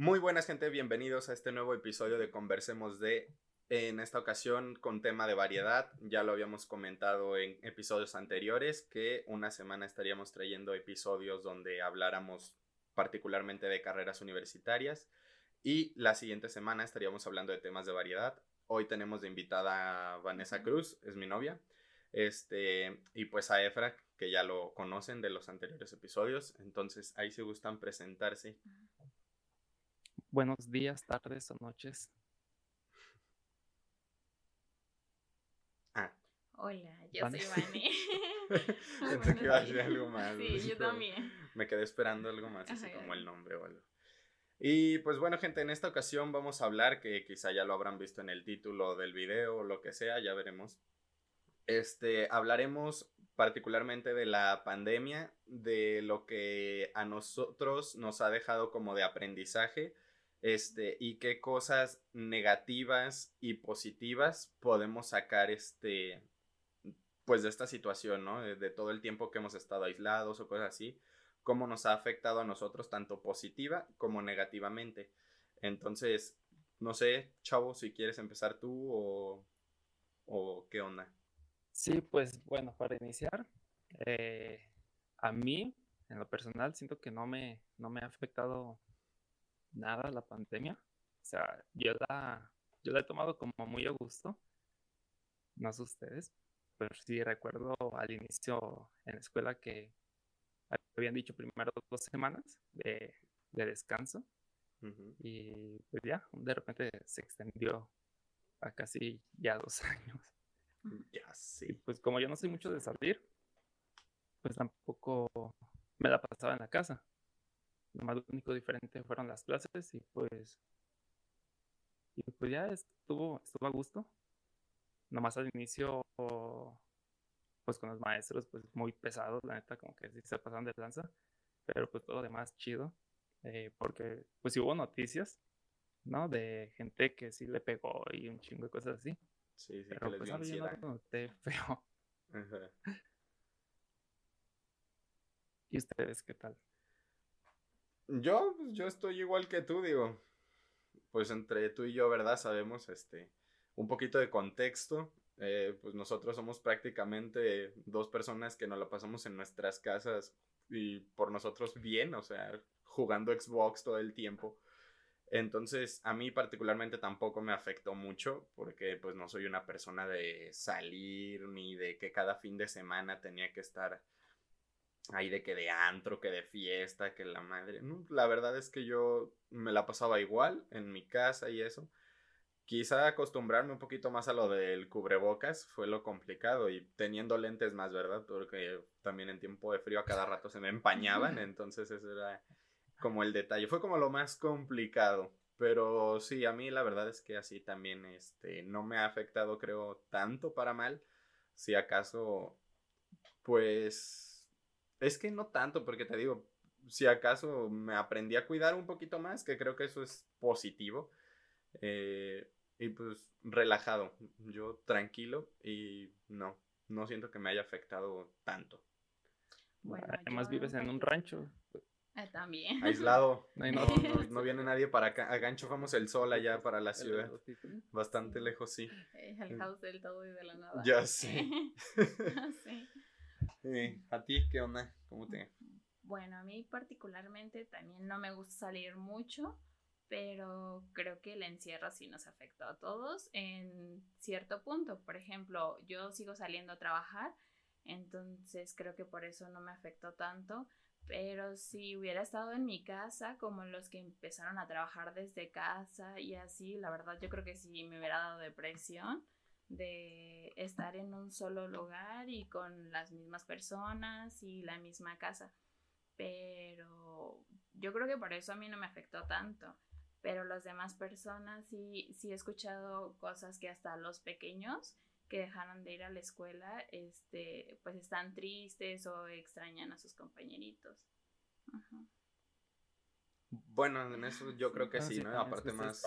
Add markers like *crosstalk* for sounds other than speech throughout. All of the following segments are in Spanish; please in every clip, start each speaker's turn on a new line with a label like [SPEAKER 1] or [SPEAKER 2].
[SPEAKER 1] Muy buenas gente, bienvenidos a este nuevo episodio de Conversemos de, en esta ocasión con tema de variedad, ya lo habíamos comentado en episodios anteriores que una semana estaríamos trayendo episodios donde habláramos particularmente de carreras universitarias y la siguiente semana estaríamos hablando de temas de variedad. Hoy tenemos de invitada a Vanessa Cruz, es mi novia, este, y pues a Efra, que ya lo conocen de los anteriores episodios, entonces ahí se gustan presentarse.
[SPEAKER 2] Buenos días, tardes o noches.
[SPEAKER 1] Ah.
[SPEAKER 3] Hola, yo soy Vani. *laughs* *laughs*
[SPEAKER 1] Pensé que iba a decir algo más.
[SPEAKER 3] Sí, yo también.
[SPEAKER 1] Me quedé esperando algo más, así
[SPEAKER 3] Ajá.
[SPEAKER 1] como el nombre o algo. Y pues bueno, gente, en esta ocasión vamos a hablar, que quizá ya lo habrán visto en el título del video o lo que sea, ya veremos. Este, hablaremos particularmente de la pandemia, de lo que a nosotros nos ha dejado como de aprendizaje, este, y qué cosas negativas y positivas podemos sacar, este, pues de esta situación, ¿no? De, todo el tiempo que hemos estado aislados o cosas así, cómo nos ha afectado a nosotros tanto positiva como negativamente. Entonces, no sé, chavo, si quieres empezar tú o, o qué onda.
[SPEAKER 2] Sí, pues bueno, para iniciar, eh, a mí, en lo personal, siento que no me, no me ha afectado nada la pandemia. O sea, yo la, yo la he tomado como muy a gusto. No sé ustedes, pero sí recuerdo al inicio en la escuela que habían dicho primero dos semanas de, de descanso y pues ya, de repente se extendió a casi ya dos *laughs* años.
[SPEAKER 1] Ya
[SPEAKER 2] Y
[SPEAKER 1] sí.
[SPEAKER 2] pues como yo no soy mucho de salir, pues tampoco me la pasaba en la casa. Nomás lo único diferente fueron las clases y pues y pues ya estuvo, estuvo a gusto. Nomás al inicio pues con los maestros pues muy pesados, la neta, como que sí se pasaron de lanza, pero pues todo lo demás chido, eh, porque pues sí hubo noticias, ¿no? De gente que sí le pegó y un chingo de cosas así.
[SPEAKER 1] Sí, sí, que
[SPEAKER 2] Pero
[SPEAKER 1] les
[SPEAKER 2] pues
[SPEAKER 1] dio
[SPEAKER 2] no, no noté *laughs* feo.
[SPEAKER 1] Ajá.
[SPEAKER 2] ¿Y ustedes qué tal?
[SPEAKER 1] Yo, pues, yo estoy igual que tú, digo. Pues entre tú y yo, ¿verdad? Sabemos este un poquito de contexto. Eh, pues nosotros somos prácticamente dos personas que nos la pasamos en nuestras casas y por nosotros bien, o sea, jugando Xbox todo el tiempo. Entonces, a mí particularmente tampoco me afectó mucho porque pues no soy una persona de salir ni de que cada fin de semana tenía que estar ahí de que de antro, que de fiesta, que la madre. No, la verdad es que yo me la pasaba igual en mi casa y eso. Quizá acostumbrarme un poquito más a lo del cubrebocas fue lo complicado y teniendo lentes más, ¿verdad? Porque también en tiempo de frío a cada rato se me empañaban, entonces eso era como el detalle. Fue como lo más complicado. Pero sí, a mí la verdad es que así también este, no me ha afectado, creo, tanto para mal. Si acaso, pues es que no tanto, porque te digo, si acaso me aprendí a cuidar un poquito más, que creo que eso es positivo. eh, y pues relajado, yo tranquilo y no, no siento que me haya afectado tanto.
[SPEAKER 3] Bueno,
[SPEAKER 2] Además
[SPEAKER 3] yo
[SPEAKER 2] vives en un rancho.
[SPEAKER 3] Ah, también.
[SPEAKER 1] Aislado, *laughs*
[SPEAKER 2] No
[SPEAKER 1] no, no, no viene nadie para acá. A gancho vamos el sol allá para la ciudad. Bastante lejos, sí.
[SPEAKER 3] Eh, Alejados del todo y de la nada.
[SPEAKER 1] Ya sé. *laughs*
[SPEAKER 3] sí.
[SPEAKER 1] Eh, ¿A ti qué onda? ¿Cómo te...?
[SPEAKER 3] Bueno, a mí particularmente también no me gusta salir mucho, pero creo que el encierro sí nos afectó a todos en cierto punto. Por ejemplo, yo sigo saliendo a trabajar, entonces creo que por eso no me afectó tanto. Pero si hubiera estado en mi casa, como los que empezaron a trabajar desde casa y así, la verdad yo creo que sí me hubiera dado depresión de estar en un solo lugar y con las mismas personas y la misma casa pero yo creo que por eso a mí no me afectó tanto. Pero las demás personas sí, sí he escuchado cosas que hasta los pequeños que dejaron de ir a la escuela, este, pues están tristes o extrañan a sus compañeritos. Ajá.
[SPEAKER 1] Bueno, en eso yo creo que
[SPEAKER 2] Ah,
[SPEAKER 1] sí, ¿no? Aparte más...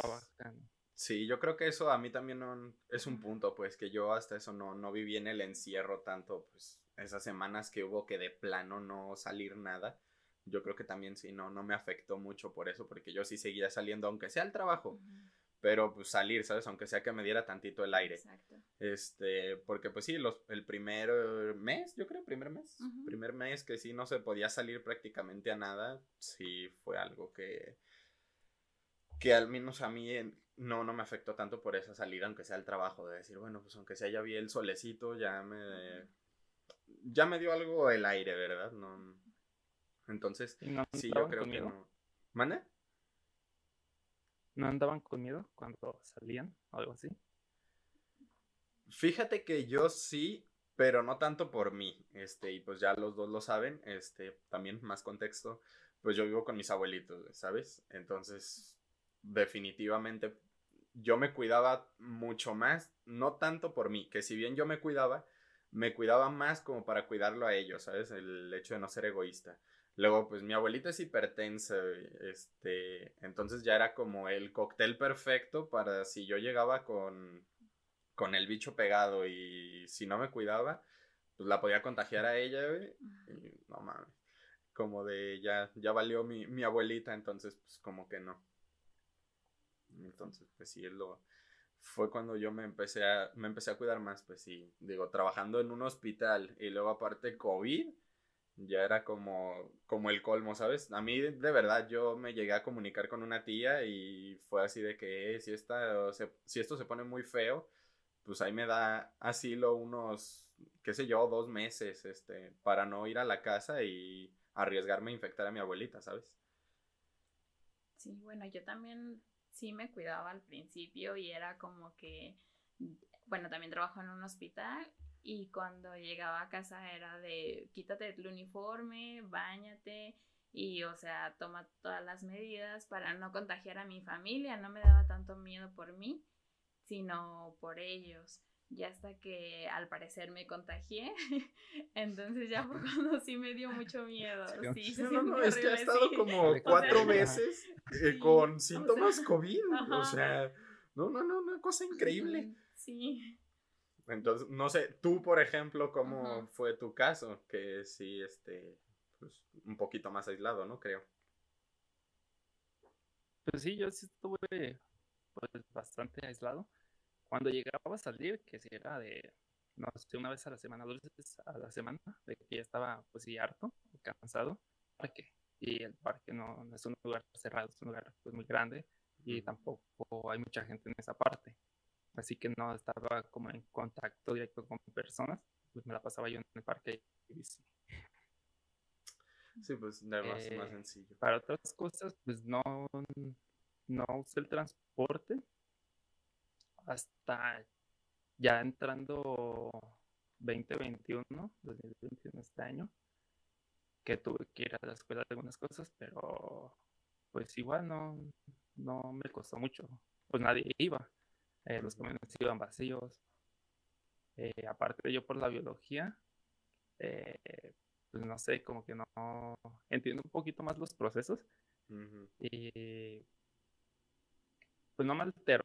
[SPEAKER 1] Sí, yo creo que eso a mí también no- es un punto, pues que yo hasta eso no, no viví en el encierro tanto, pues esas semanas que hubo que de plano no salir nada, yo creo que también sí, no, no me afectó mucho por eso, porque yo sí seguía saliendo, aunque sea el trabajo, pero pues salir, ¿sabes? Aunque sea que me diera tantito el aire. Exacto. Este, porque pues sí, los, el primer mes, yo creo, primer mes, primer mes que sí no se podía salir prácticamente a nada, sí fue algo que, que al menos a mí no, no me afectó tanto por esa salida, aunque sea el trabajo, de decir, bueno, pues aunque sea ya vi el solecito, ya me, ya me dio algo el aire, ¿verdad? No, entonces, sí, yo creo que no. ¿Mande?
[SPEAKER 2] ¿No andaban con miedo cuando salían o algo así?
[SPEAKER 1] Fíjate que yo sí, pero no tanto por mí. Este, y pues ya los dos lo saben. Este, también más contexto. Pues yo vivo con mis abuelitos, ¿sabes? Entonces, definitivamente yo me cuidaba mucho más, no tanto por mí, que si bien yo me cuidaba, me cuidaba más como para cuidarlo a ellos, ¿sabes? El hecho de no ser egoísta. Luego, pues mi abuelita es hipertensa, este, entonces ya era como el cóctel perfecto para si yo llegaba con, con el bicho pegado y si no me cuidaba, pues la podía contagiar a ella, y no mames, como de ya, ya valió mi, mi abuelita, entonces pues como que no. Entonces, pues sí, lo, fue cuando yo me empecé a, me empecé a cuidar más, pues sí, digo, trabajando en un hospital y luego aparte COVID, ya era como, como el colmo, ¿sabes? A mí, de verdad, yo me llegué a comunicar con una tía y fue así de que eh, si, esta, si esto se pone muy feo, pues ahí me da asilo unos, qué sé yo, dos meses, este, para no ir a la casa y arriesgarme a infectar a mi abuelita, ¿sabes?
[SPEAKER 3] Sí, bueno, yo también sí me cuidaba al principio y era como que, bueno, también trabajo en un hospital y cuando llegaba a casa era de quítate el uniforme, bañate y o sea, toma todas las medidas para no contagiar a mi familia, no me daba tanto miedo por mí, sino por ellos. Ya hasta que al parecer me contagié, *laughs* entonces ya fue cuando sí me dio mucho miedo. Sí,
[SPEAKER 1] no, no, no, es que ha estado como cuatro *laughs* meses eh, con síntomas COVID, o sea, no, no, no, una cosa increíble.
[SPEAKER 3] Sí.
[SPEAKER 1] Entonces, no sé, tú, por ejemplo, ¿cómo fue tu caso? Que sí, este, pues, un poquito más aislado, ¿no? Creo.
[SPEAKER 2] Pues sí, yo sí estuve pues, bastante aislado. Cuando llegaba a salir, que si era de, no sé, una vez a la semana, dos veces a la semana, de que ya estaba, pues sí, harto, cansado, parque. Y el parque no, es un lugar cerrado, es un lugar pues, muy grande y tampoco hay mucha gente en esa parte así que no estaba como en contacto directo con personas, pues me la pasaba yo en el parque y
[SPEAKER 1] sí. Sí, pues nada más, más eh, sencillo.
[SPEAKER 2] Para otras cosas, pues no, no usé el transporte hasta ya entrando 2021, 2021 este año, que tuve que ir a la escuela de algunas cosas, pero pues igual no, no me costó mucho, pues nadie iba. Eh, los camiones iban vacíos. Eh, aparte yo por la biología, eh, pues no sé, como que no entiendo un poquito más los procesos y pues no me altero.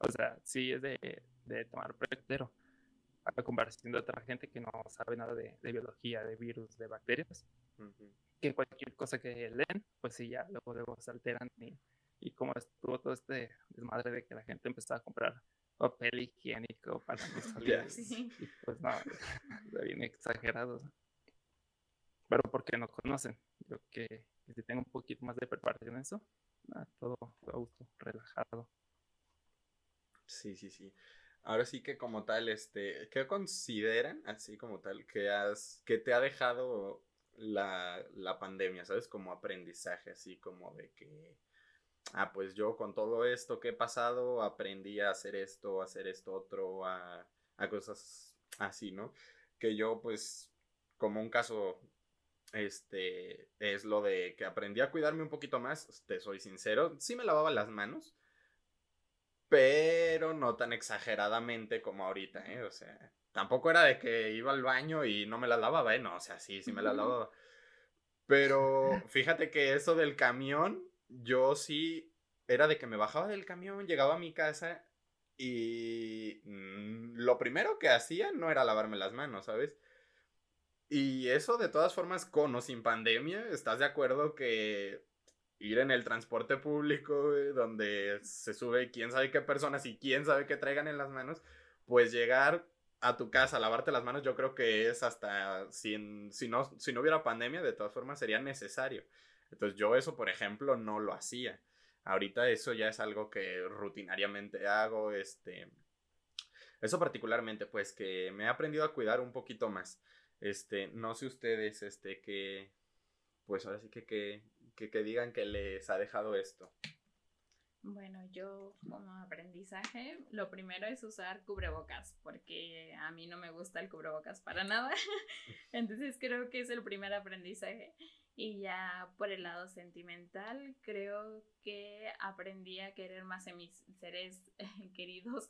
[SPEAKER 2] O sea, sí es de, de tomar pero a comparación de otra gente que no sabe nada de, biología, de virus, de bacterias, que cualquier cosa que leen, pues sí, ya luego, luego se alteran y y como estuvo todo este desmadre de que la gente empezó a comprar papel higiénico para *laughs* que saliera. Y pues no, *laughs* bien exagerado. Pero porque no conocen. Yo que, si tengo un poquito más de preparación en eso, todo a gusto, relajado.
[SPEAKER 1] Sí, sí, sí. Ahora sí que como tal, este, ¿qué consideran así como tal que has, que te ha dejado la, la pandemia, sabes? Como aprendizaje, así como de que ah, pues yo con todo esto que he pasado aprendí a hacer esto, a hacer esto otro, a, cosas así, ¿no? Que yo pues como un caso este es lo de que aprendí a cuidarme un poquito más, te soy sincero, sí me lavaba las manos, pero no tan exageradamente como ahorita, ¿eh? O sea, tampoco era de que iba al baño y no me las lavaba, ¿eh? No, o sea, sí, sí me las lavaba. Pero fíjate que eso del camión yo sí era de que me bajaba del camión, llegaba a mi casa y mm, lo primero que hacía no era lavarme las manos, ¿sabes? Y eso de todas formas, con o sin pandemia, ¿estás de acuerdo que ir en el transporte público, donde se sube quién sabe qué personas y quién sabe qué traigan en las manos, pues llegar a tu casa, lavarte las manos, yo creo que es hasta, sin, si, no, si no hubiera pandemia, de todas formas sería necesario. Entonces yo eso, por ejemplo, no lo hacía. Ahorita eso ya es algo que rutinariamente hago, este... Eso particularmente, pues que me he aprendido a cuidar un poquito más. Este, no sé ustedes, este, que, pues ahora sí que, que que, digan que les ha dejado esto?
[SPEAKER 3] Bueno, yo como aprendizaje, lo primero es usar cubrebocas, porque a mí no me gusta el cubrebocas para nada. *laughs* Entonces creo que es el primer aprendizaje. Y ya por el lado sentimental, creo que aprendí a querer más a mis seres *laughs* queridos,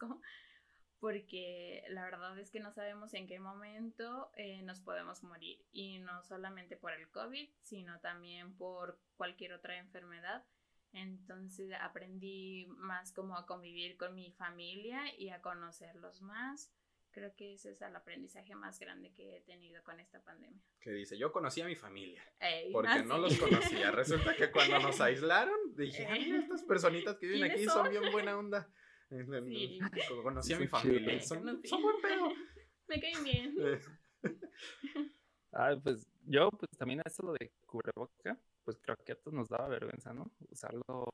[SPEAKER 3] porque la verdad es que no sabemos en qué momento eh, nos podemos morir y no solamente por el COVID, sino también por cualquier otra enfermedad. Entonces aprendí más como a convivir con mi familia y a conocerlos más. Creo que ese es el aprendizaje más grande que he tenido con esta pandemia.
[SPEAKER 1] Que dice, yo conocí a mi familia, porque no los conocía. Resulta que cuando *laughs* nos aislaron, dije, estas personitas que viven aquí son bien buena onda. Sí. *laughs* Conocí a mi familia. Son, buen pedo. *laughs*
[SPEAKER 3] Me caen bien. *laughs*
[SPEAKER 2] ah, pues yo, pues también eso lo de cubreboca, pues creo que a todos nos daba vergüenza, ¿no? Usarlo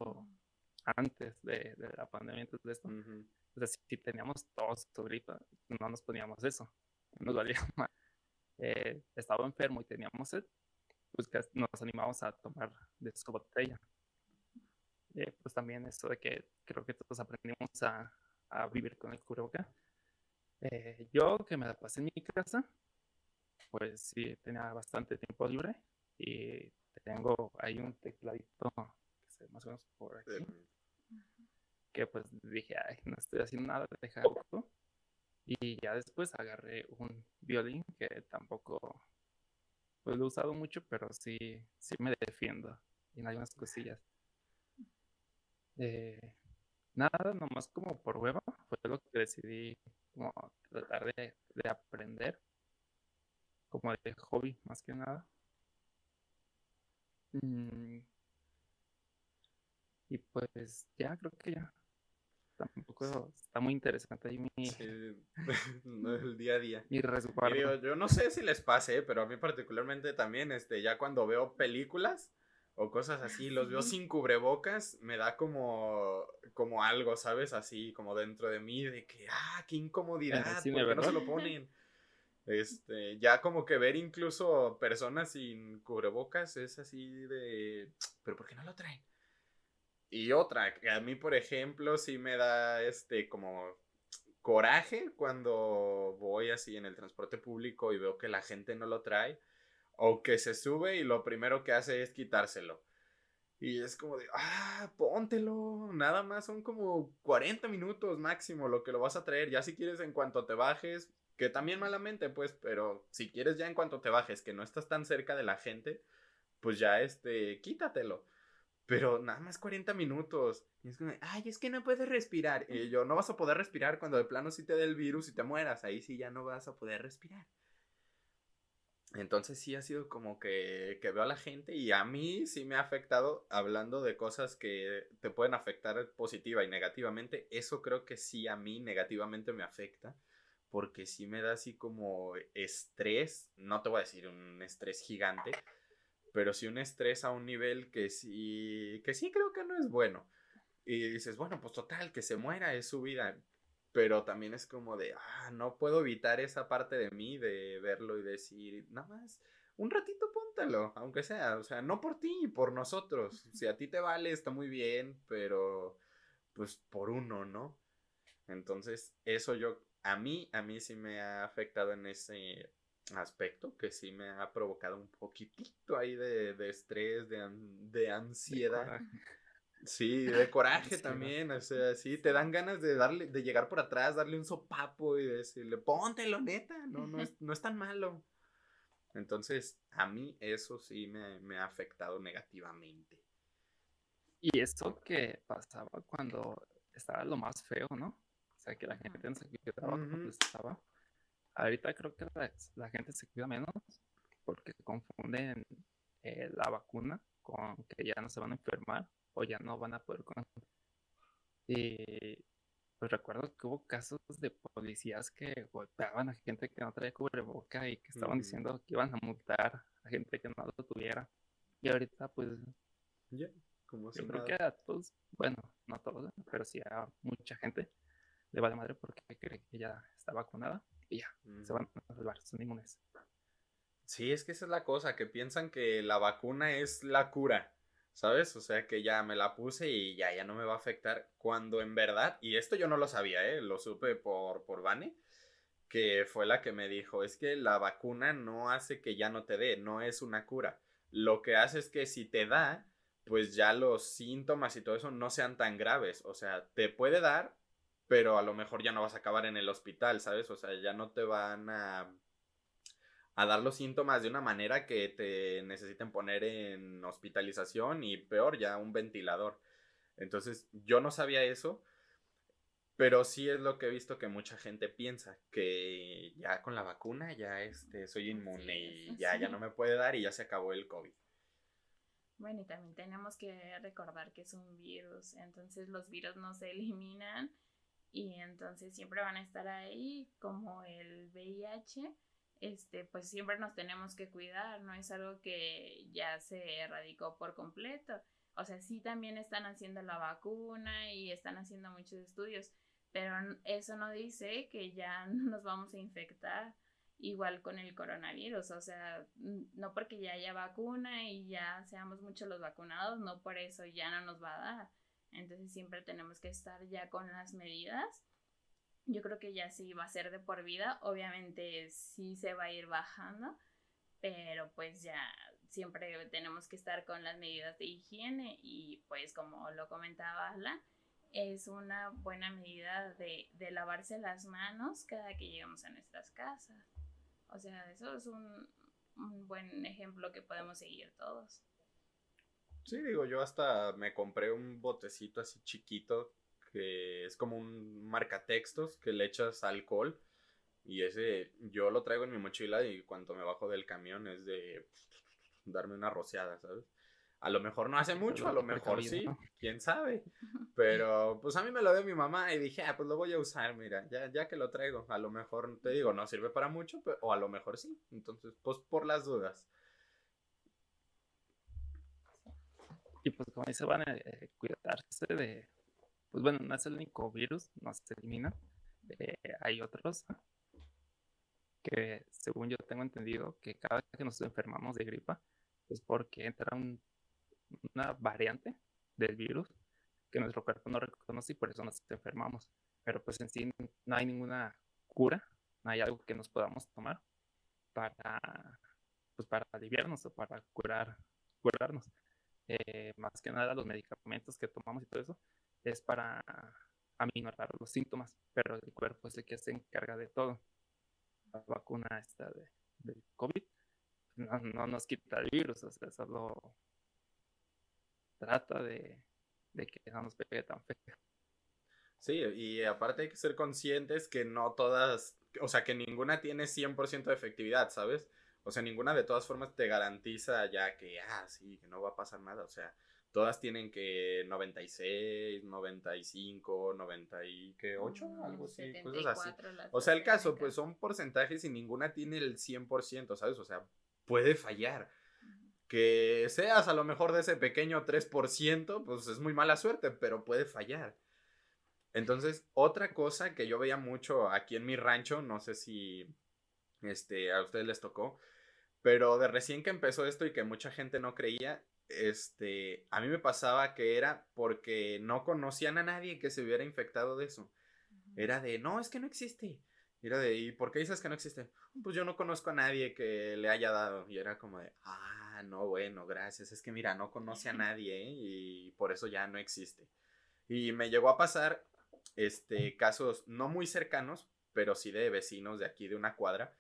[SPEAKER 2] antes de, la pandemia, antes de esto. O sea, si teníamos tos o gripa, no nos poníamos eso. Nos valía más. Eh, estaba enfermo y teníamos sed, pues nos animamos a tomar de su botella. Eh, pues también esto de que creo que todos aprendimos a, a vivir con el cubreboca. Eh, yo que me la pasé en mi casa, pues sí, tenía bastante tiempo libre y tengo ahí un tecladito que se más o menos por aquí. Que pues dije, ay, no estoy haciendo nada, dejarlo. Y ya después agarré un violín que tampoco pues lo he usado mucho, pero sí, sí me defiendo en algunas cosillas. Eh, nada, nomás como por hueva, fue lo que decidí como tratar de, aprender, como de hobby más que nada. Mm. Y pues ya, creo que ya. Tampoco está muy interesante ahí mi... *laughs*
[SPEAKER 1] el día a día.
[SPEAKER 2] Mi resguardo.
[SPEAKER 1] yo no sé si les pase, pero a mí particularmente también, este, ya cuando veo películas, o cosas así, los veo sin cubrebocas, me da como, como algo, ¿sabes? Así como dentro de mí, de que, ah, qué incomodidad, ¿por qué no se lo ponen? Este, ya como que ver incluso personas sin cubrebocas es así de, pero ¿por qué no lo traen? Y otra, que a mí, por ejemplo, sí me da este como coraje cuando voy así en el transporte público y veo que la gente no lo trae o que se sube y lo primero que hace es quitárselo. Y es como de, ah, póntelo. Nada más son como 40 minutos máximo lo que lo vas a traer. Ya si quieres en cuanto te bajes, que también malamente, pues, pero si quieres ya en cuanto te bajes, que no estás tan cerca de la gente, pues ya este, quítatelo. Pero nada más 40 minutos. Y es como, ay, es que no puedes respirar. Y yo, no vas a poder respirar cuando de plano sí te dé el virus y te mueras. Ahí sí ya no vas a poder respirar. Entonces sí ha sido como que, que, veo a la gente y a mí sí me ha afectado hablando de cosas que te pueden afectar positiva y negativamente. Eso creo que sí a mí negativamente me afecta porque sí me da así como estrés, no te voy a decir un estrés gigante, pero sí un estrés a un nivel que sí, que sí creo que no es bueno. Y dices, bueno, pues total, que se muera, es su vida pero también es como de, ah, no puedo evitar esa parte de mí de verlo y decir, nada más, un ratito póntalo, aunque sea, o sea, no por ti, por nosotros. Si a ti te vale, está muy bien, pero pues por uno, ¿no? Entonces, eso yo, a mí, a mí sí me ha afectado en ese aspecto, que sí me ha provocado un poquitito ahí de, de estrés, de, de ansiedad. Sí, de coraje también, o sea, sí, te dan ganas de darle, de llegar por atrás, darle un sopapo y decirle, póntelo, neta, no, no es, *laughs* no es tan malo. Entonces, a mí eso sí me, ha afectado negativamente.
[SPEAKER 2] Y esto que pasaba cuando estaba lo más feo, ¿no? O sea, que la gente no se cuidaba cuando estaba. Ahorita creo que la, gente se cuida menos, porque confunden eh, la vacuna con que ya no se van a enfermar o ya no van a poder y pues recuerdo que hubo casos de policías que golpeaban a gente que no traía cubreboca y que estaban diciendo que iban a multar a gente que no lo tuviera. Y ahorita, pues.
[SPEAKER 1] Como
[SPEAKER 2] Yo creo que a todos, bueno, no a todos, pero sí a mucha gente le vale madre porque cree que ya está vacunada y ya, se van a salvar, son inmunes.
[SPEAKER 1] Sí, es que esa es la cosa, que piensan que la vacuna es la cura. ¿Sabes? O sea que ya me la puse y ya, ya no me va a afectar. Cuando en verdad, y esto yo no lo sabía, ¿eh? Lo supe por, por Vane, que fue la que me dijo, es que la vacuna no hace que ya no te dé, no es una cura. Lo que hace es que si te da, pues ya los síntomas y todo eso no sean tan graves. O sea, te puede dar, pero a lo mejor ya no vas a acabar en el hospital, ¿sabes? O sea, ya no te van a a dar los síntomas de una manera que te necesiten poner en hospitalización y peor ya un ventilador. Entonces yo no sabía eso, pero sí es lo que he visto que mucha gente piensa, que ya con la vacuna ya este, soy inmune y ya, ya no *laughs* me puede dar y ya se acabó el COVID.
[SPEAKER 3] Bueno, y también tenemos que recordar que es un virus, entonces los virus no se eliminan y entonces siempre van a estar ahí como el VIH este, pues siempre nos tenemos que cuidar, no es algo que ya se erradicó por completo. O sea, sí también están haciendo la vacuna y están haciendo muchos estudios, pero eso no dice que ya *laughs* nos vamos a infectar igual con el coronavirus. O sea, no porque ya haya vacuna y ya seamos muchos los vacunados, no por eso ya no nos va a dar. Entonces siempre tenemos que estar ya con las medidas yo creo que ya sí va a ser de por vida. Obviamente sí se va a ir bajando, pero pues ya siempre tenemos que estar con las medidas de higiene y pues como lo comentaba Ala, es una buena medida de, lavarse las manos cada que llegamos a nuestras casas. O sea, eso es un buen ejemplo que podemos seguir todos.
[SPEAKER 1] Sí, digo, yo hasta me compré un botecito así chiquito que es como un marcatextos que le echas alcohol y ese yo lo traigo en mi mochila y cuando me bajo del camión es de darme una rociada, ¿sabes? A lo mejor no hace mucho, a lo mejor sí, quién sabe. Pero pues a mí me lo dio mi mamá y dije, ah, pues lo voy a usar, mira, ya, ya que lo traigo. A lo mejor, te digo, no sirve para mucho, o a lo mejor sí. Entonces, pues por las dudas.
[SPEAKER 2] Y pues como dice, van a eh, cuidarse de, pues bueno, no es el único virus, no se elimina. Eh, hay otros que, según yo tengo entendido, que cada vez que nos enfermamos de gripa es porque entra una variante del virus que nuestro cuerpo no reconoce y por eso nos enfermamos. Pero pues en sí no hay ninguna cura, no hay algo que nos podamos tomar para, pues para aliviarnos o para curar, curarnos. Eh, más que nada los medicamentos que tomamos y todo eso es para aminorar los síntomas, pero el cuerpo es el que se encarga de todo. La vacuna esta de, del COVID no, nos quita el virus, o sea, solo trata de, que no nos pegue tan feo.
[SPEAKER 1] Sí, y aparte hay que ser conscientes que no todas, o sea, que ninguna tiene 100% de efectividad, ¿sabes? O sea, ninguna de todas formas te garantiza ya que, ah, sí, que no va a pasar nada, o sea, todas tienen que 96, 95, 98, algo así, cosas así. O sea, el caso, pues son porcentajes y ninguna tiene el 100%, ¿sabes? O sea, puede fallar. Que seas a lo mejor de ese pequeño 3%, pues es muy mala suerte, pero puede fallar. Entonces, otra cosa que yo veía mucho aquí en mi rancho, no sé si este, a ustedes les tocó, pero de recién que empezó esto y que mucha gente no creía, este, a mí me pasaba que era porque no conocían a nadie que se hubiera infectado de eso. Era de, no, es que no existe. Era de, ¿y por qué dices que no existe? Pues yo no conozco a nadie que le haya dado. Y era como de, ah, no, bueno, gracias. Es que mira, no conoce a *laughs* nadie ¿eh? y por eso ya no existe. Y me llegó a pasar, este, casos no muy cercanos, pero sí de vecinos de aquí de una cuadra,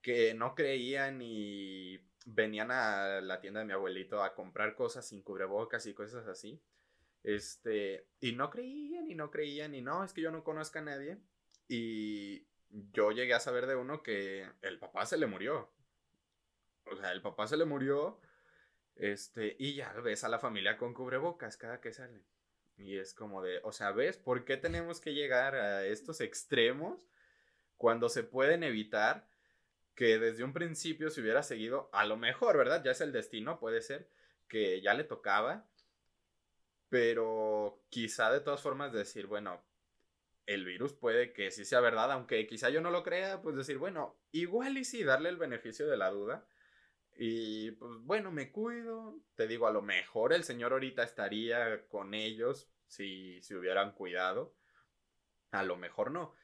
[SPEAKER 1] que no creían y venían a la tienda de mi abuelito a comprar cosas sin cubrebocas y cosas así. Este, y no creían y no creían y no, es que yo no conozco a nadie. Y yo llegué a saber de uno que el papá se le murió. o sea, el papá se le murió, este, y ya ves a la familia con cubrebocas cada que sale. Y es como de, o sea, ¿ves por qué tenemos que llegar a estos extremos cuando se pueden evitar que desde un principio se hubiera seguido, a lo mejor, ¿verdad? Ya es el destino, puede ser, que ya le tocaba, pero quizá de todas formas decir, bueno, el virus puede que sí sea verdad, aunque quizá yo no lo crea, pues decir, bueno, igual y sí, darle el beneficio de la duda. Y pues bueno, me cuido. Te digo, a lo mejor el señor ahorita estaría con ellos si se hubieran cuidado. A lo mejor no.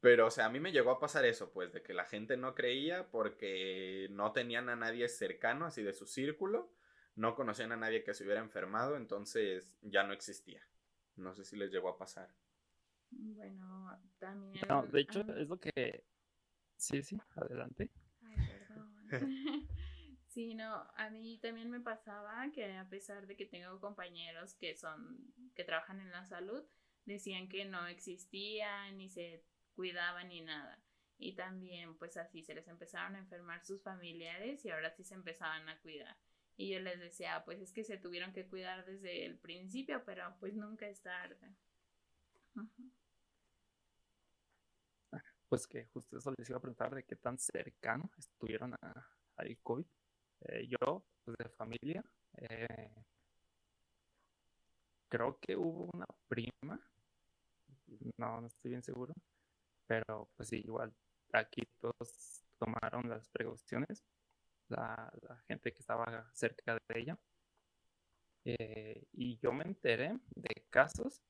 [SPEAKER 1] Pero, o sea, a mí me llegó a pasar eso, pues, de que la gente no creía porque no tenían a nadie cercano, así de su círculo, no conocían a nadie que se hubiera enfermado, entonces ya no existía. No sé si les llegó a pasar.
[SPEAKER 3] Bueno, también.
[SPEAKER 2] No, de hecho, es lo que. Sí, sí, adelante.
[SPEAKER 3] Ay, perdón. *laughs* sí, no, a mí también me pasaba que a pesar de que tengo compañeros que son, que trabajan en la salud, decían que no existía ni se cuidaban ni nada. Y también, pues así se les empezaron a enfermar sus familiares y ahora sí se empezaban a cuidar. Y yo les decía, pues es que se tuvieron que cuidar desde el principio, pero pues nunca es tarde
[SPEAKER 2] pues que justo eso les iba a preguntar de qué tan cercano estuvieron al COVID. Eh, yo, pues de familia, eh, creo que hubo una prima, no, no estoy bien seguro, pero pues igual aquí todos tomaron las precauciones, la, gente que estaba cerca de ella. Eh, y yo me enteré de casos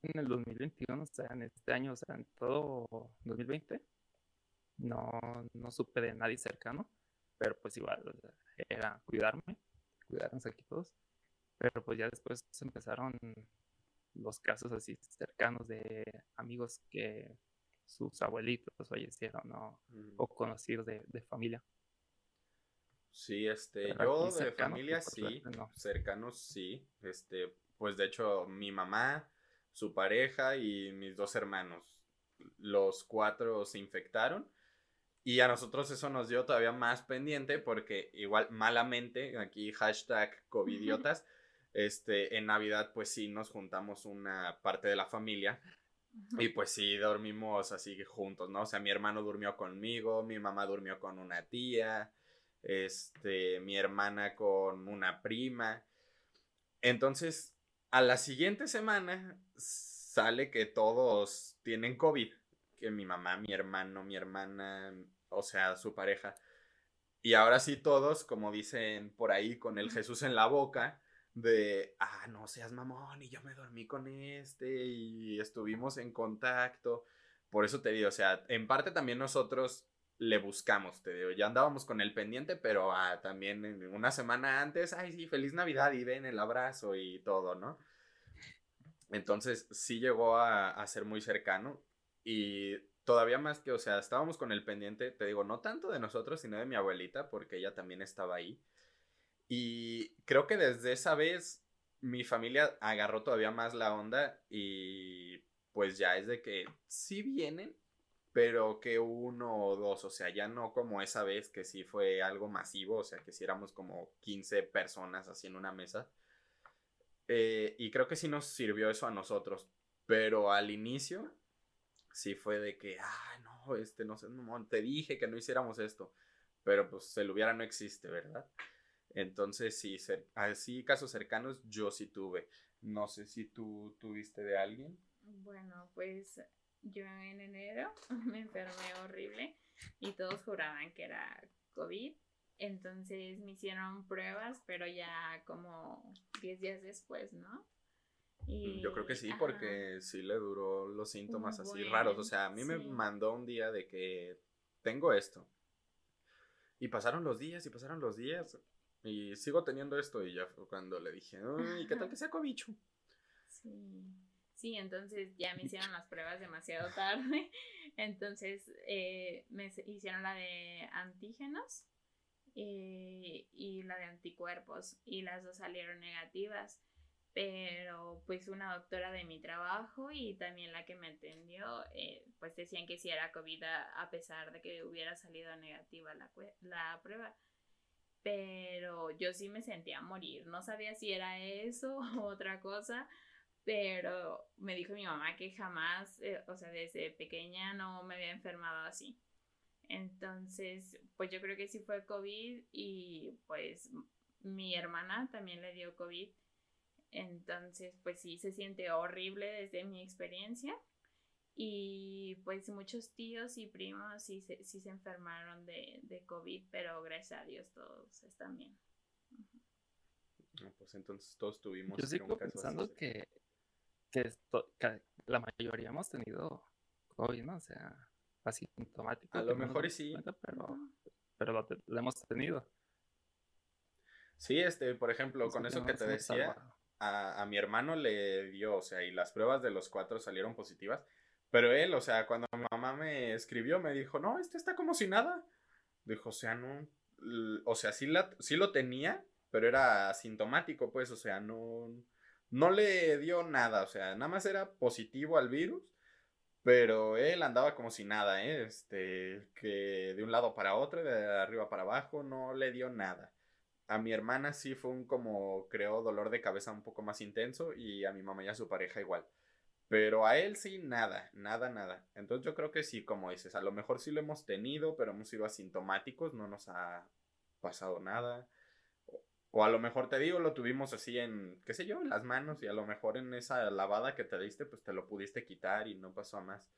[SPEAKER 2] en el 2021, o sea, en este año, o sea, en todo 2020, no, no supe de nadie cercano, pero pues igual era cuidarme, cuidarnos aquí todos, pero pues ya después empezaron los casos así cercanos de amigos que sus abuelitos fallecieron ¿no? o conocidos de, familia.
[SPEAKER 1] Sí, este, yo de familia sí, cercanos sí, este, pues de hecho mi mamá, su pareja y mis dos hermanos. Los cuatro se infectaron. Y a nosotros eso nos dio todavía más pendiente porque igual malamente, aquí hashtag covidiotas, este, en Navidad pues sí nos juntamos una parte de la familia y pues sí dormimos así juntos, ¿no? O sea, mi hermano durmió conmigo, mi mamá durmió con una tía, este, mi hermana con una prima. Entonces, a la siguiente semana sale que todos tienen COVID. Que mi mamá, mi hermano, mi hermana, o sea, su pareja. Y ahora sí todos, como dicen por ahí, con el Jesús en la boca, de, ah, no seas mamón, y yo me dormí con este, y estuvimos en contacto. Por eso te digo, o sea, en parte también nosotros le buscamos, te digo, ya andábamos con el pendiente, pero ah, también una semana antes, ay, sí, feliz Navidad y ven el abrazo y todo, ¿no? Entonces sí llegó a, ser muy cercano y todavía más que, o sea, estábamos con el pendiente, te digo, no tanto de nosotros, sino de mi abuelita, porque ella también estaba ahí. Y creo que desde esa vez mi familia agarró todavía más la onda y pues ya es de que sí vienen, pero que uno o dos, o sea, ya no como esa vez que sí fue algo masivo, o sea, que si éramos como 15 personas así en una mesa. Eh, y creo que sí nos sirvió eso a nosotros, pero al inicio sí fue de que, ah, no, este, no sé, te dije que no hiciéramos esto, pero pues el hubiera no existe, ¿verdad? Entonces sí, así casos cercanos yo sí tuve. No sé si tú tuviste de alguien.
[SPEAKER 3] Bueno, pues yo en enero *laughs* me enfermé horrible y todos juraban que era COVID. Entonces me hicieron pruebas, pero ya como 10 días después, ¿no?
[SPEAKER 1] Y, Yo creo que sí, porque sí le duró los síntomas así raros. O sea, a mí me mandó un día de que tengo esto. Y pasaron los días y pasaron los días. Y sigo teniendo esto. Y ya fue cuando le dije, Ay, ¿qué tal que sea cobicho?
[SPEAKER 3] Sí. Sí, entonces ya me hicieron las pruebas demasiado tarde. *laughs* Entonces eh, me hicieron la de antígenos eh, y la de anticuerpos. Y las dos salieron negativas. pero pues una doctora de mi trabajo y también la que me atendió, eh, pues decían que sí era COVID a, pesar de que hubiera salido negativa la, la prueba. Pero yo sí me sentía morir, no sabía si era eso *laughs* o otra cosa, pero me dijo mi mamá que jamás, eh, o sea, desde pequeña no me había enfermado así. Entonces, pues yo creo que sí fue COVID y pues mi hermana también le dio COVID entonces, pues sí, se siente horrible desde mi experiencia. Y pues muchos tíos y primos sí se, sí se enfermaron de, de, COVID, pero gracias a Dios todos están bien.
[SPEAKER 1] pues entonces todos tuvimos.
[SPEAKER 2] Yo sigo pensando que, que, la mayoría hemos tenido COVID, ¿no? O sea, asintomático.
[SPEAKER 1] A lo mejor sí.
[SPEAKER 2] pero, pero lo, lo, hemos tenido.
[SPEAKER 1] Sí, este, por ejemplo, con eso que te decía, a, mi hermano le dio, o sea, y las pruebas de los cuatro salieron positivas. Pero él, o sea, cuando mi mamá me escribió, me dijo, no, este está como si nada. Dijo, o sea, no, o sea, sí, la, sí lo tenía, pero era asintomático, pues, o sea, no, no le dio nada, o sea, nada más era positivo al virus, pero él andaba como si nada, ¿eh? Este, que de un lado para otro, de arriba para abajo, no le dio nada. A mi hermana sí fue un como, creo, dolor de cabeza un poco más intenso y a mi mamá y a su pareja igual. Pero a él sí, nada, nada, nada. Entonces yo creo que sí, como dices, a lo mejor sí lo hemos tenido, pero hemos sido asintomáticos, no nos ha pasado nada. O, a lo mejor te digo, lo tuvimos así en, qué sé yo, en las manos y a lo mejor en esa lavada que te diste, pues te lo pudiste quitar y no pasó más.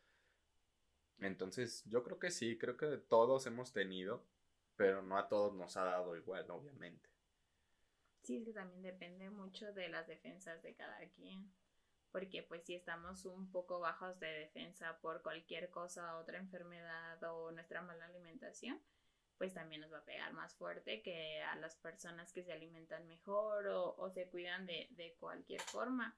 [SPEAKER 1] Entonces yo creo que sí, creo que todos hemos tenido pero no a todos nos ha dado igual, obviamente.
[SPEAKER 3] Sí, es que también depende mucho de las defensas de cada quien, porque pues si estamos un poco bajos de defensa por cualquier cosa, otra enfermedad o nuestra mala alimentación, pues también nos va a pegar más fuerte que a las personas que se alimentan mejor o, se cuidan de, de cualquier forma.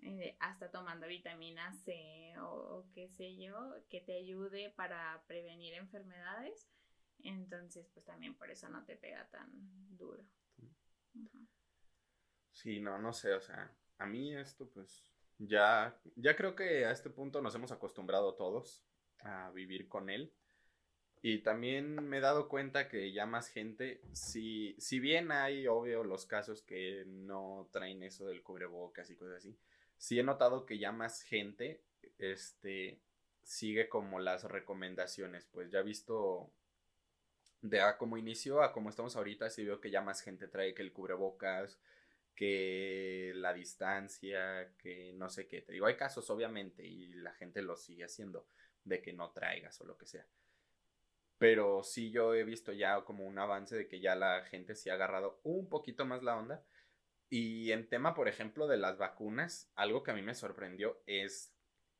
[SPEAKER 3] Eh, hasta tomando vitamina C o, o, qué sé yo, que te ayude para prevenir enfermedades, entonces, pues también por eso no te pega tan duro.
[SPEAKER 1] Sí, no, no sé, o sea, a mí esto pues ya, ya creo que a este punto nos hemos acostumbrado todos a vivir con él. Y también me he dado cuenta que ya más gente, si, si bien hay obvio los casos que no traen eso del cubrebocas y cosas así, sí he notado que ya más gente este, sigue como las recomendaciones. Pues ya visto de a como inició a como estamos ahorita, sí veo que ya más gente trae que el cubrebocas, que la distancia, que no sé qué. Te digo, hay casos obviamente y la gente lo sigue haciendo de que no traigas o lo que sea. Pero sí yo he visto ya como un avance de que ya la gente se ha agarrado un poquito más la onda. Y en tema, por ejemplo, de las vacunas, algo que a mí me sorprendió es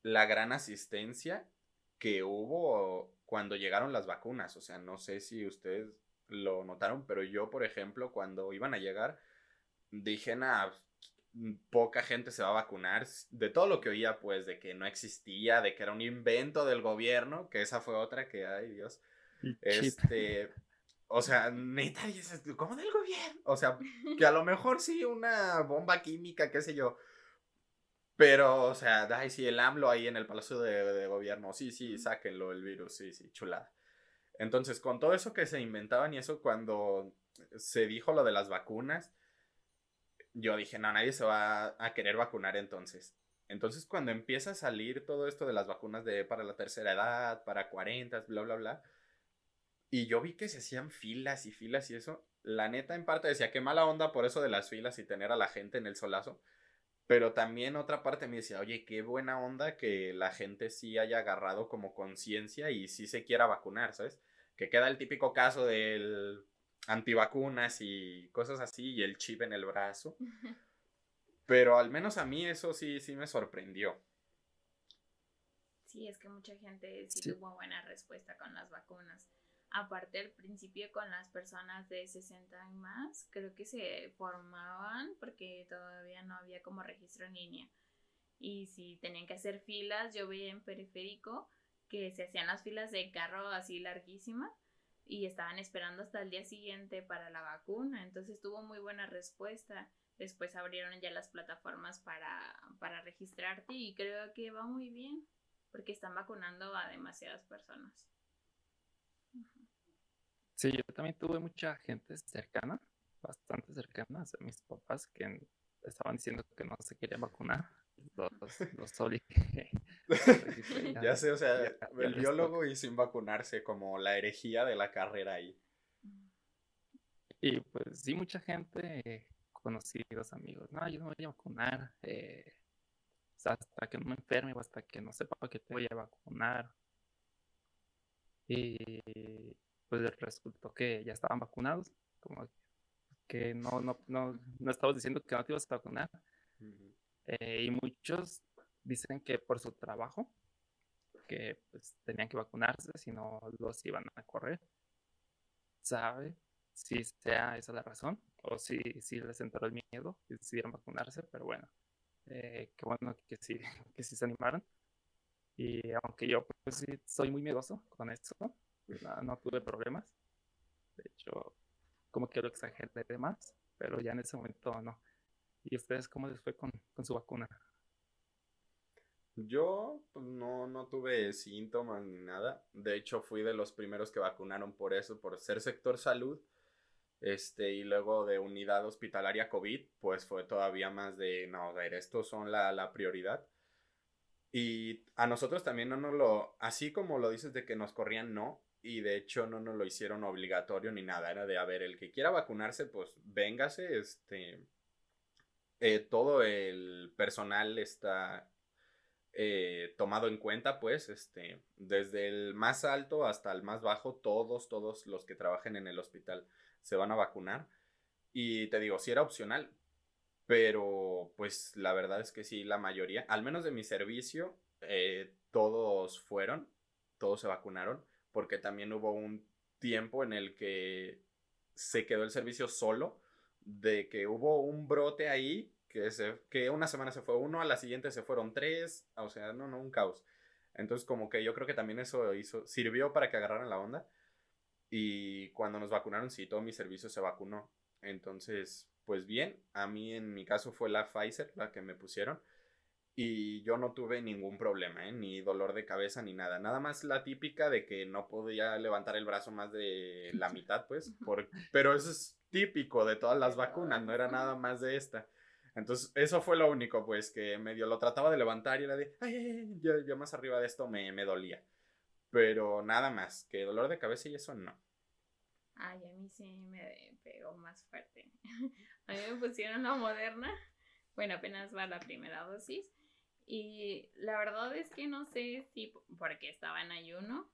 [SPEAKER 1] la gran asistencia que hubo cuando llegaron las vacunas. O sea, no sé si ustedes lo notaron, pero yo, por ejemplo, cuando iban a llegar, dije, nada, poca gente se va a vacunar. De todo lo que oía, pues, de que no existía, de que era un invento del gobierno, que esa fue otra que, ay Dios. Este, o sea, neta, dices, ¿cómo del gobierno? O sea, que a lo mejor sí una bomba química, qué sé yo. Pero, o sea, ay, sí, el AMLO ahí en el Palacio de, Gobierno, sí, sí, sáquenlo el virus, sí, sí, chulada. Entonces, con todo eso que se inventaban y eso cuando se dijo lo de las vacunas, yo dije, no, nadie se va a querer vacunar entonces. Entonces, cuando empieza a salir todo esto de las vacunas de para la tercera edad, para 40, bla, bla, bla, y yo vi que se hacían filas y filas y eso, la neta en parte decía, qué mala onda por eso de las filas y tener a la gente en el solazo. Pero también otra parte me decía, oye, qué buena onda que la gente sí haya agarrado como conciencia y sí se quiera vacunar, ¿sabes? Que queda el típico caso del antivacunas y cosas así y el chip en el brazo. Pero al menos a mí eso sí, sí me sorprendió.
[SPEAKER 3] Sí, es que mucha gente sí, tuvo buena respuesta con las vacunas. Aparte, al principio con las personas de 60 y más, creo que se formaban porque todavía no había como registro en línea. Y si tenían que hacer filas, yo veía en periférico que se hacían las filas de carro así larguísimas y estaban esperando hasta el día siguiente para la vacuna. Entonces tuvo muy buena respuesta. Después abrieron ya las plataformas para, para registrarte y creo que va muy bien porque están vacunando a demasiadas personas.
[SPEAKER 2] Sí, yo también tuve mucha gente cercana, bastante cercana a mis papás, que estaban diciendo que no se querían vacunar. Los, los *laughs* *laughs*
[SPEAKER 1] ya sé, o sea, el biólogo y sin vacunarse, como la herejía de la carrera ahí.
[SPEAKER 2] Y pues sí, mucha gente, conocidos, amigos, no, yo no me voy a vacunar, eh, hasta que no me enferme o hasta que no sepa que te voy a vacunar. Y pues resultó que ya estaban vacunados, como que no, no, no, no estabas diciendo que no te ibas a vacunar. Eh, y muchos dicen que por su trabajo, que pues tenían que vacunarse, si no los iban a correr. ¿Sabe? Si sea esa la razón, o si, si les entró el miedo y decidieron vacunarse, pero bueno, eh, qué bueno que sí, *laughs* que sí se animaron. Y aunque yo pues soy muy miedoso con eso, no, tuve problemas. De hecho, como que lo exageré de más, pero ya en ese momento no. ¿Y ustedes cómo les fue con, con su vacuna?
[SPEAKER 1] Yo pues, no, no tuve síntomas ni nada. De hecho, fui de los primeros que vacunaron por eso, por ser sector salud. Este, y luego de unidad hospitalaria COVID, pues fue todavía más de, no, a ver, estos son la, la prioridad. Y a nosotros también no nos lo, así como lo dices de que nos corrían, no, y de hecho no nos lo hicieron obligatorio ni nada, era de, a ver, el que quiera vacunarse, pues véngase, este, eh, todo el personal está eh, tomado en cuenta, pues, este, desde el más alto hasta el más bajo, todos, todos los que trabajen en el hospital se van a vacunar. Y te digo, si era opcional, pero pues la verdad es que sí, la mayoría, al menos de mi servicio, eh, todos fueron, todos se vacunaron, porque también hubo un tiempo en el que se quedó el servicio solo, de que hubo un brote ahí, que, se, que una semana se fue uno, a la siguiente se fueron tres, o sea, no, no, un caos. Entonces como que yo creo que también eso hizo, sirvió para que agarraran la onda. Y cuando nos vacunaron, sí, todo mi servicio se vacunó. Entonces, pues bien, a mí en mi caso fue la Pfizer la que me pusieron. Y yo no tuve ningún problema, ¿eh? ni dolor de cabeza ni nada. Nada más la típica de que no podía levantar el brazo más de la mitad, pues. Por, pero eso es típico de todas las vacunas, no era nada más de esta. Entonces, eso fue lo único, pues, que medio lo trataba de levantar y era de, ay, ya, más arriba de esto me, me dolía. Pero nada más, que dolor de cabeza y eso no.
[SPEAKER 3] Ay, a mí sí me pegó más fuerte. *laughs* A mí me pusieron la moderna. Bueno, apenas va la primera dosis. Y la verdad es que no sé si porque estaba en ayuno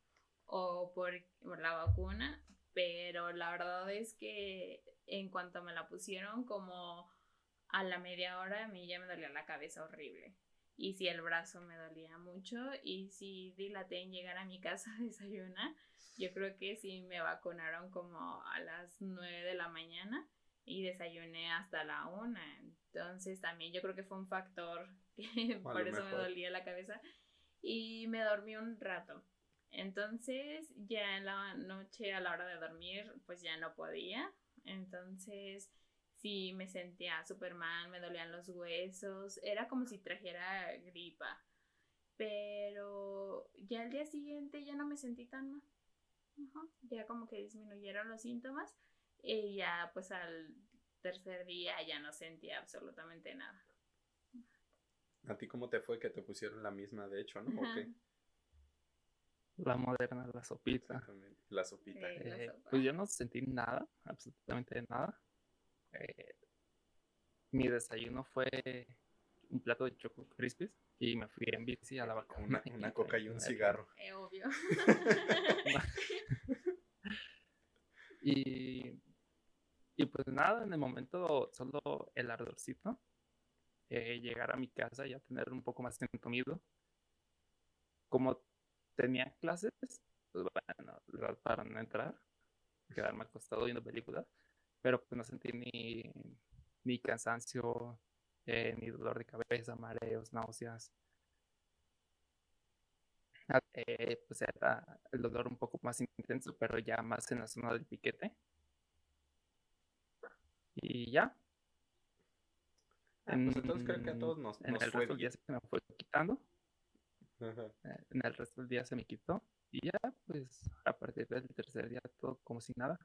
[SPEAKER 3] o por, por la vacuna, pero la verdad es que en cuanto me la pusieron, como a la media hora, a mí ya me dolía la cabeza horrible y si el brazo me dolía mucho y si dilaté en llegar a mi casa a desayunar, yo creo que sí me vacunaron como a las 9 de la mañana y desayuné hasta la 1. Entonces también yo creo que fue un factor por eso me dolía la cabeza y me dormí un rato. Entonces ya en la noche a la hora de dormir pues ya no podía. Entonces sí me sentía súper mal, me dolían los huesos, era como si trajera gripa. Pero ya al día siguiente ya no me sentí tan mal. Ya como que disminuyeron los síntomas y ya pues al tercer día ya no sentía absolutamente nada.
[SPEAKER 1] ¿A ti cómo te fue que te pusieron la misma, de hecho, no? ¿O qué?
[SPEAKER 2] La moderna, la sopita.
[SPEAKER 1] La sopita.
[SPEAKER 2] Eh, pues yo no sentí nada, absolutamente nada. Eh, mi desayuno fue un plato de choco crispies y me fui en bici a la vacuna.
[SPEAKER 1] Una, *laughs* coca y un cigarro.
[SPEAKER 3] Eh, obvio. *laughs*
[SPEAKER 2] y, y pues nada, en el momento solo el ardorcito, eh, llegar a mi casa y a tener un poco más de comido. Como tenía clases, pues bueno, para no entrar, quedarme acostado viendo películas pero pues no sentí ni, ni cansancio, eh, ni dolor de cabeza, mareos, náuseas. Ah, eh, pues era el dolor un poco más intenso, pero ya más en la zona del piquete. Y ya.
[SPEAKER 1] Ah, pues entonces creo que a todos nos,
[SPEAKER 2] en el resto del día se me fue quitando. Eh, en el resto del día se me quitó. Y ya, pues, a partir del tercer día todo como si nada.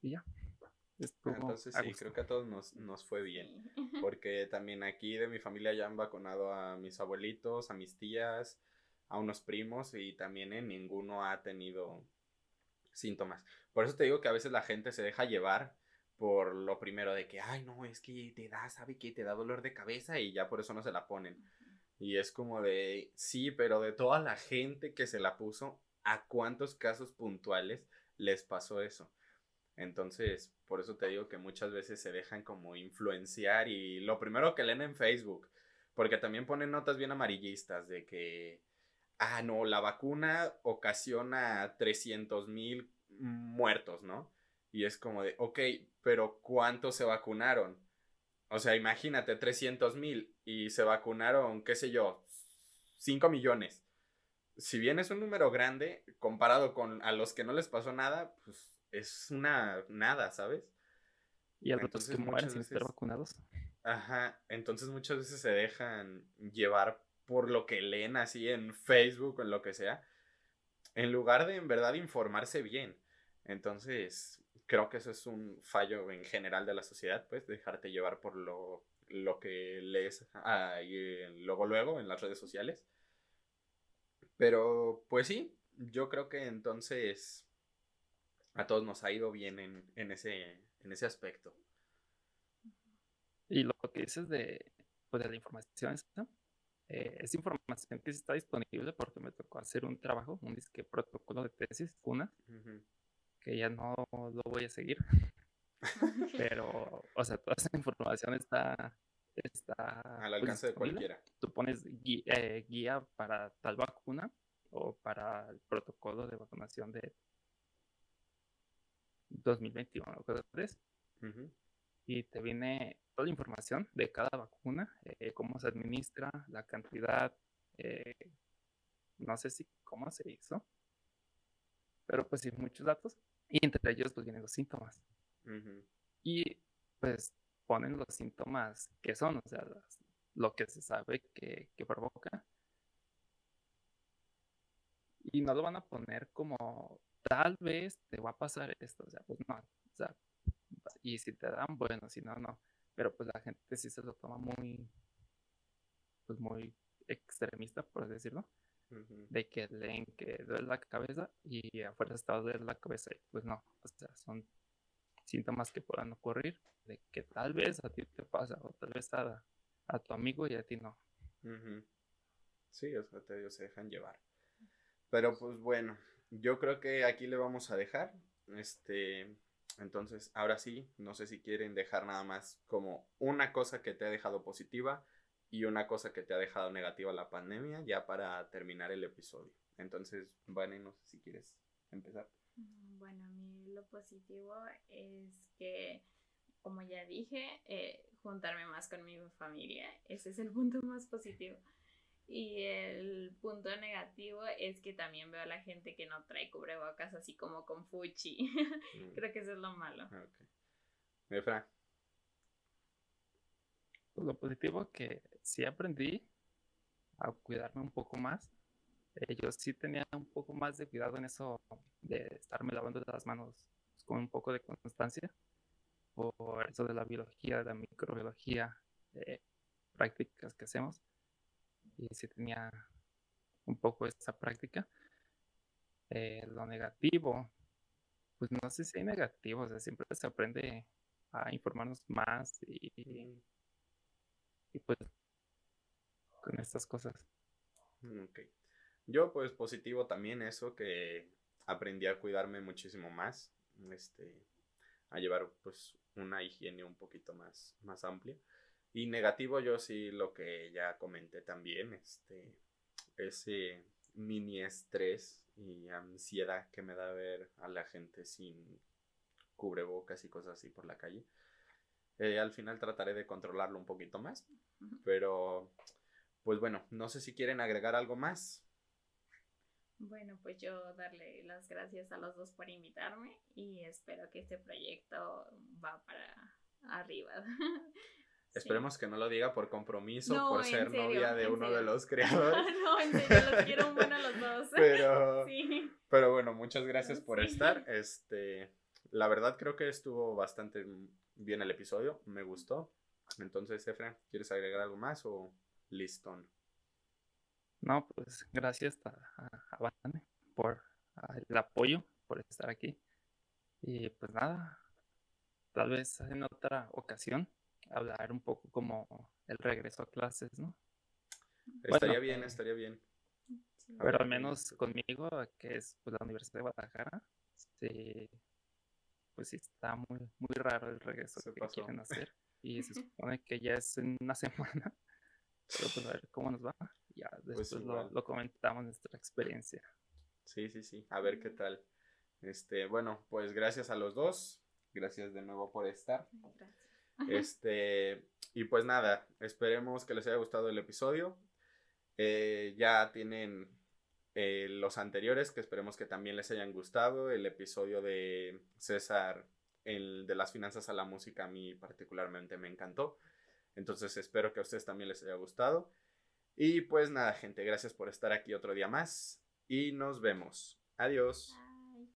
[SPEAKER 2] Y ya.
[SPEAKER 1] Ah, entonces sí, creo que a todos nos, nos fue bien. *laughs* Porque también aquí de mi familia ya han vacunado a mis abuelitos, a mis tías, a unos primos y también en ninguno ha tenido síntomas. Por eso te digo que a veces la gente se deja llevar por lo primero de que, ay, no, es que te da, ¿sabe qué? Te da dolor de cabeza y ya por eso no se la ponen. Y es como de, sí, pero de toda la gente que se la puso, ¿a cuántos casos puntuales les pasó eso? Entonces, por eso te digo que muchas veces se dejan como influenciar y lo primero que leen en Facebook, porque también ponen notas bien amarillistas de que, ah, no, la vacuna ocasiona 300 mil muertos, ¿no? Y es como de, ok, pero ¿cuántos se vacunaron? O sea, imagínate, 300 mil y se vacunaron, qué sé yo, 5 millones. Si bien es un número grande, comparado con a los que no les pasó nada, pues es una nada, ¿sabes?
[SPEAKER 2] Y a los que mueren sin estar vacunados.
[SPEAKER 1] Ajá, entonces muchas veces se dejan llevar por lo que leen así en Facebook o en lo que sea, en lugar de en verdad informarse bien. Entonces, creo que eso es un fallo en general de la sociedad, pues, dejarte llevar por lo, lo que lees ahí, luego, luego en las redes sociales. Pero, pues sí, yo creo que entonces a todos nos ha ido bien en, ese, en ese aspecto.
[SPEAKER 2] Y lo que dices de, pues, de la información, eh, es información que está disponible porque me tocó hacer un trabajo, un disque protocolo de tesis, una, que ya no lo voy a seguir. *laughs* Pero, o sea, toda esa información está, está
[SPEAKER 1] al pues, alcance de cualquiera.
[SPEAKER 2] Tú pones guía, eh, guía para tal vacuna o para el protocolo de vacunación de 2021, Y te viene toda la información de cada vacuna, eh, cómo se administra, la cantidad, eh, no sé si cómo se hizo, pero pues sí, muchos datos. Y entre ellos pues vienen los síntomas. Y pues ponen los síntomas que son, o sea, lo que se sabe que, que provoca. Y no lo van a poner como tal vez te va a pasar esto, o sea, pues no, o sea, y si te dan, bueno, si no, no, pero pues la gente sí se lo toma muy, pues muy extremista, por decirlo, de que leen que duele la cabeza y afuera está duele la cabeza, y pues no, o sea, son síntomas que puedan ocurrir, de que tal vez a ti te pasa, o tal vez a, a tu amigo y a ti no.
[SPEAKER 1] Sí, o sea, te se dejan llevar. Pero pues bueno, yo creo que aquí le vamos a dejar. Este, entonces, ahora sí, no sé si quieren dejar nada más como una cosa que te ha dejado positiva y una cosa que te ha dejado negativa la pandemia, ya para terminar el episodio. Entonces, Vane, no sé si quieres empezar.
[SPEAKER 3] Mm, bueno, a mí lo positivo es que, como ya dije, eh, juntarme más con mi familia. Ese es el punto más positivo. Y el punto negativo es que también veo a la gente que no trae cubrebocas así como con fuchi. *laughs* Mm. Creo que eso es lo malo.
[SPEAKER 1] Ah, okay. Fran?
[SPEAKER 2] Lo positivo que sí aprendí a cuidarme un poco más. Eh, yo sí tenía un poco más de cuidado en eso de estarme lavando las manos con un poco de constancia por eso de la biología, de la microbiología, prácticas que hacemos y sí tenía un poco esa práctica. Eh, lo negativo, pues no sé si hay negativo, o sea, siempre se aprende a informarnos más y, y pues con estas cosas.
[SPEAKER 1] Mm. Yo pues positivo también eso que aprendí a cuidarme muchísimo más, este, a llevar pues una higiene un poquito más, más amplia. Y negativo yo sí lo que ya comenté también, este, ese mini estrés y ansiedad que me da ver a la gente sin cubrebocas y cosas así por la calle. Eh, al final trataré de controlarlo un poquito más, pero pues bueno, no sé si quieren agregar algo más.
[SPEAKER 3] Bueno, pues yo darle las gracias a los dos por invitarme y espero que este proyecto va para arriba. *laughs*
[SPEAKER 1] Esperemos que no lo diga por compromiso,
[SPEAKER 3] No,
[SPEAKER 1] por ser
[SPEAKER 3] serio,
[SPEAKER 1] novia de uno de los *laughs* creadores.
[SPEAKER 3] no, en serio, los quiero un buen a los dos. *laughs*
[SPEAKER 1] Pero,
[SPEAKER 3] Sí.
[SPEAKER 1] pero bueno, muchas gracias por
[SPEAKER 3] Sí.
[SPEAKER 1] estar. Este, la verdad creo que estuvo bastante bien el episodio, me gustó. Entonces, Efra, ¿quieres agregar algo más o listón?
[SPEAKER 2] No, pues gracias a, a, por a, el apoyo, por estar aquí. Y pues nada, tal vez en otra ocasión hablar un poco como el regreso a clases, ¿no?
[SPEAKER 1] Estaría
[SPEAKER 2] Bueno,
[SPEAKER 1] bien,
[SPEAKER 2] eh,
[SPEAKER 1] estaría bien.
[SPEAKER 2] Pero al menos conmigo, que es pues, la Universidad de Guadalajara, sí, pues sí está muy, muy raro el regreso
[SPEAKER 1] Se
[SPEAKER 2] que
[SPEAKER 1] pasó.
[SPEAKER 2] quieren hacer. Y se *laughs* supone que ya es en una semana. *laughs* Pero pues a ver cómo nos va. Ya después lo,
[SPEAKER 1] Pues igual.
[SPEAKER 2] lo comentamos nuestra experiencia.
[SPEAKER 1] Sí, sí, sí. A ver qué tal. Este, bueno, pues gracias a los dos. Gracias de nuevo por estar.
[SPEAKER 3] Gracias.
[SPEAKER 1] Este, y pues nada, esperemos que les haya gustado el episodio. Eh, ya tienen eh, los anteriores que esperemos que también les hayan gustado. El episodio de César, el de las finanzas a la música, a mí particularmente me encantó. Entonces espero que a ustedes también les haya gustado. Y pues nada, gente, gracias por estar aquí otro día más. Y nos vemos. Adiós.